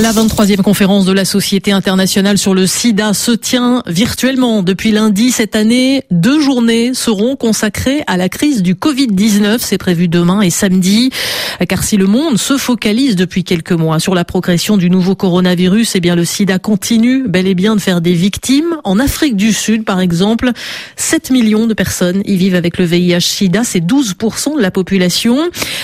La 23e conférence de la Société internationale sur le sida se tient virtuellement depuis lundi cette année. Deux journées seront consacrées à la crise du Covid-19. C'est prévu demain et samedi. Car si le monde se focalise depuis quelques mois sur la progression du nouveau coronavirus, eh bien le sida continue bel et bien de faire des victimes. En Afrique du Sud, par exemple, 7 millions de personnes y vivent avec le VIH-sida. C'est 12% de la population.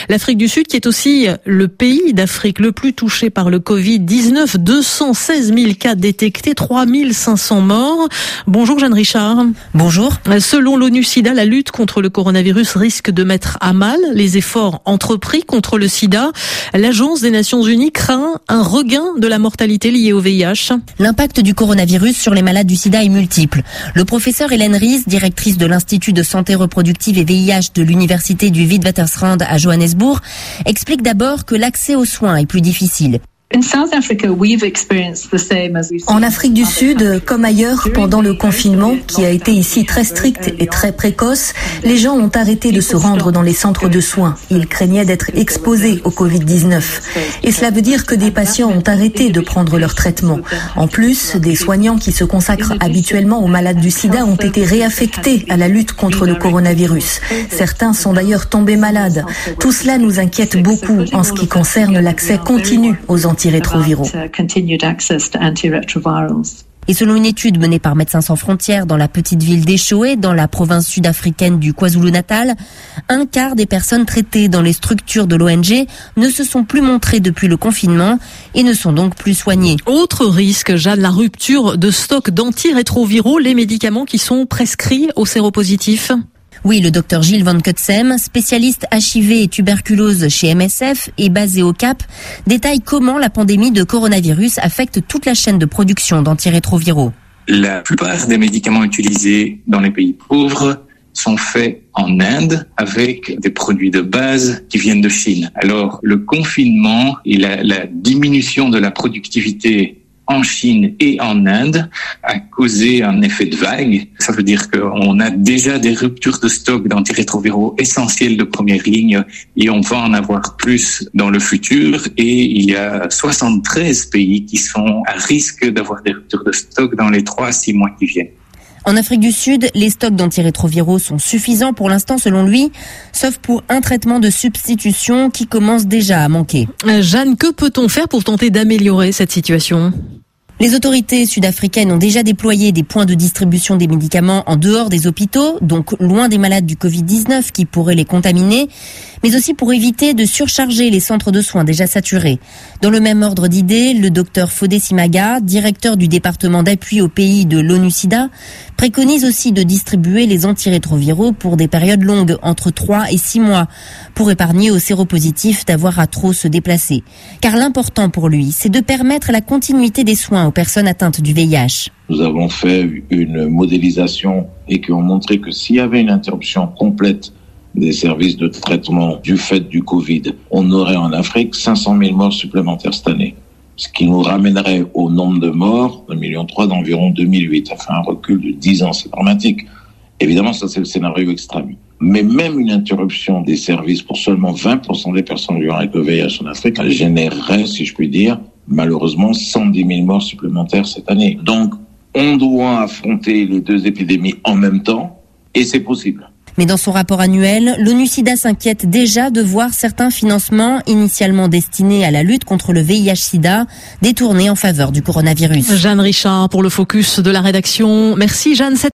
L'Afrique du Sud qui est aussi le pays d'Afrique le plus touché par le Covid 19 216 000 cas détectés, 3 500 morts. Bonjour Jeanne Richard. Bonjour. Selon l'ONU-SIDA, la lutte contre le coronavirus risque de mettre à mal les efforts entrepris contre le sida. L'Agence des Nations Unies craint un regain de la mortalité liée au VIH. L'impact du coronavirus sur les malades du sida est multiple. Le professeur Hélène Ries, directrice de l'Institut de santé reproductive et VIH de l'Université du Witwatersrand à Johannesburg, explique d'abord que l'accès aux soins est plus difficile. En Afrique du Sud, comme ailleurs, pendant le confinement, qui a été ici très strict et très précoce, les gens ont arrêté de se rendre dans les centres de soins. Ils craignaient d'être exposés au Covid-19. Et cela veut dire que des patients ont arrêté de prendre leur traitement. En plus, des soignants qui se consacrent habituellement aux malades du sida ont été réaffectés à la lutte contre le coronavirus. Certains sont d'ailleurs tombés malades. Tout cela nous inquiète beaucoup en ce qui concerne l'accès continu aux antiviraux antirétroviraux. Et selon une étude menée par Médecins sans frontières dans la petite ville d'Echoé, dans la province sud-africaine du KwaZulu-Natal, un quart des personnes traitées dans les structures de l'ONG ne se sont plus montrées depuis le confinement et ne sont donc plus soignées. Autre risque, Jeanne, la rupture de stock d'antirétroviraux, les médicaments qui sont prescrits aux séropositifs. Oui, le docteur Gilles Van Kutsem, spécialiste HIV et tuberculose chez MSF et basé au Cap, détaille comment la pandémie de coronavirus affecte toute la chaîne de production d'antirétroviraux. La plupart des médicaments utilisés dans les pays pauvres sont faits en Inde avec des produits de base qui viennent de Chine. Alors le confinement et la, la diminution de la productivité en Chine et en Inde a causé un effet de vague. Ça veut dire qu'on a déjà des ruptures de stock d'antirétroviraux essentiels de première ligne et on va en avoir plus dans le futur. Et il y a 73 pays qui sont à risque d'avoir des ruptures de stock dans les 3 à 6 mois qui viennent. En Afrique du Sud, les stocks d'antirétroviraux sont suffisants pour l'instant selon lui, sauf pour un traitement de substitution qui commence déjà à manquer. Euh, Jeanne, que peut-on faire pour tenter d'améliorer cette situation? Les autorités sud-africaines ont déjà déployé des points de distribution des médicaments en dehors des hôpitaux, donc loin des malades du Covid-19 qui pourraient les contaminer, mais aussi pour éviter de surcharger les centres de soins déjà saturés. Dans le même ordre d'idées, le docteur Fodé Simaga, directeur du département d'appui au pays de l'ONU-SIDA, préconise aussi de distribuer les antirétroviraux pour des périodes longues, entre 3 et 6 mois, pour épargner aux séropositifs d'avoir à trop se déplacer. Car l'important pour lui, c'est de permettre la continuité des soins personnes atteintes du VIH. Nous avons fait une modélisation et qui ont montré que s'il y avait une interruption complète des services de traitement du fait du Covid, on aurait en Afrique 500 000 morts supplémentaires cette année. Ce qui nous ramènerait au nombre de morts, 1,3 million d'environ 2008. Ça fait un recul de 10 ans, c'est dramatique. Évidemment, ça c'est le scénario extrême. Mais même une interruption des services pour seulement 20% des personnes vivant avec le VIH en Afrique générerait, si je puis dire, malheureusement 110 000 morts supplémentaires cette année. Donc, on doit affronter les deux épidémies en même temps, et c'est possible. Mais dans son rapport annuel, l'ONU-SIDA s'inquiète déjà de voir certains financements initialement destinés à la lutte contre le VIH-SIDA détournés en faveur du coronavirus. Jeanne Richard pour le focus de la rédaction. Merci Jeanne.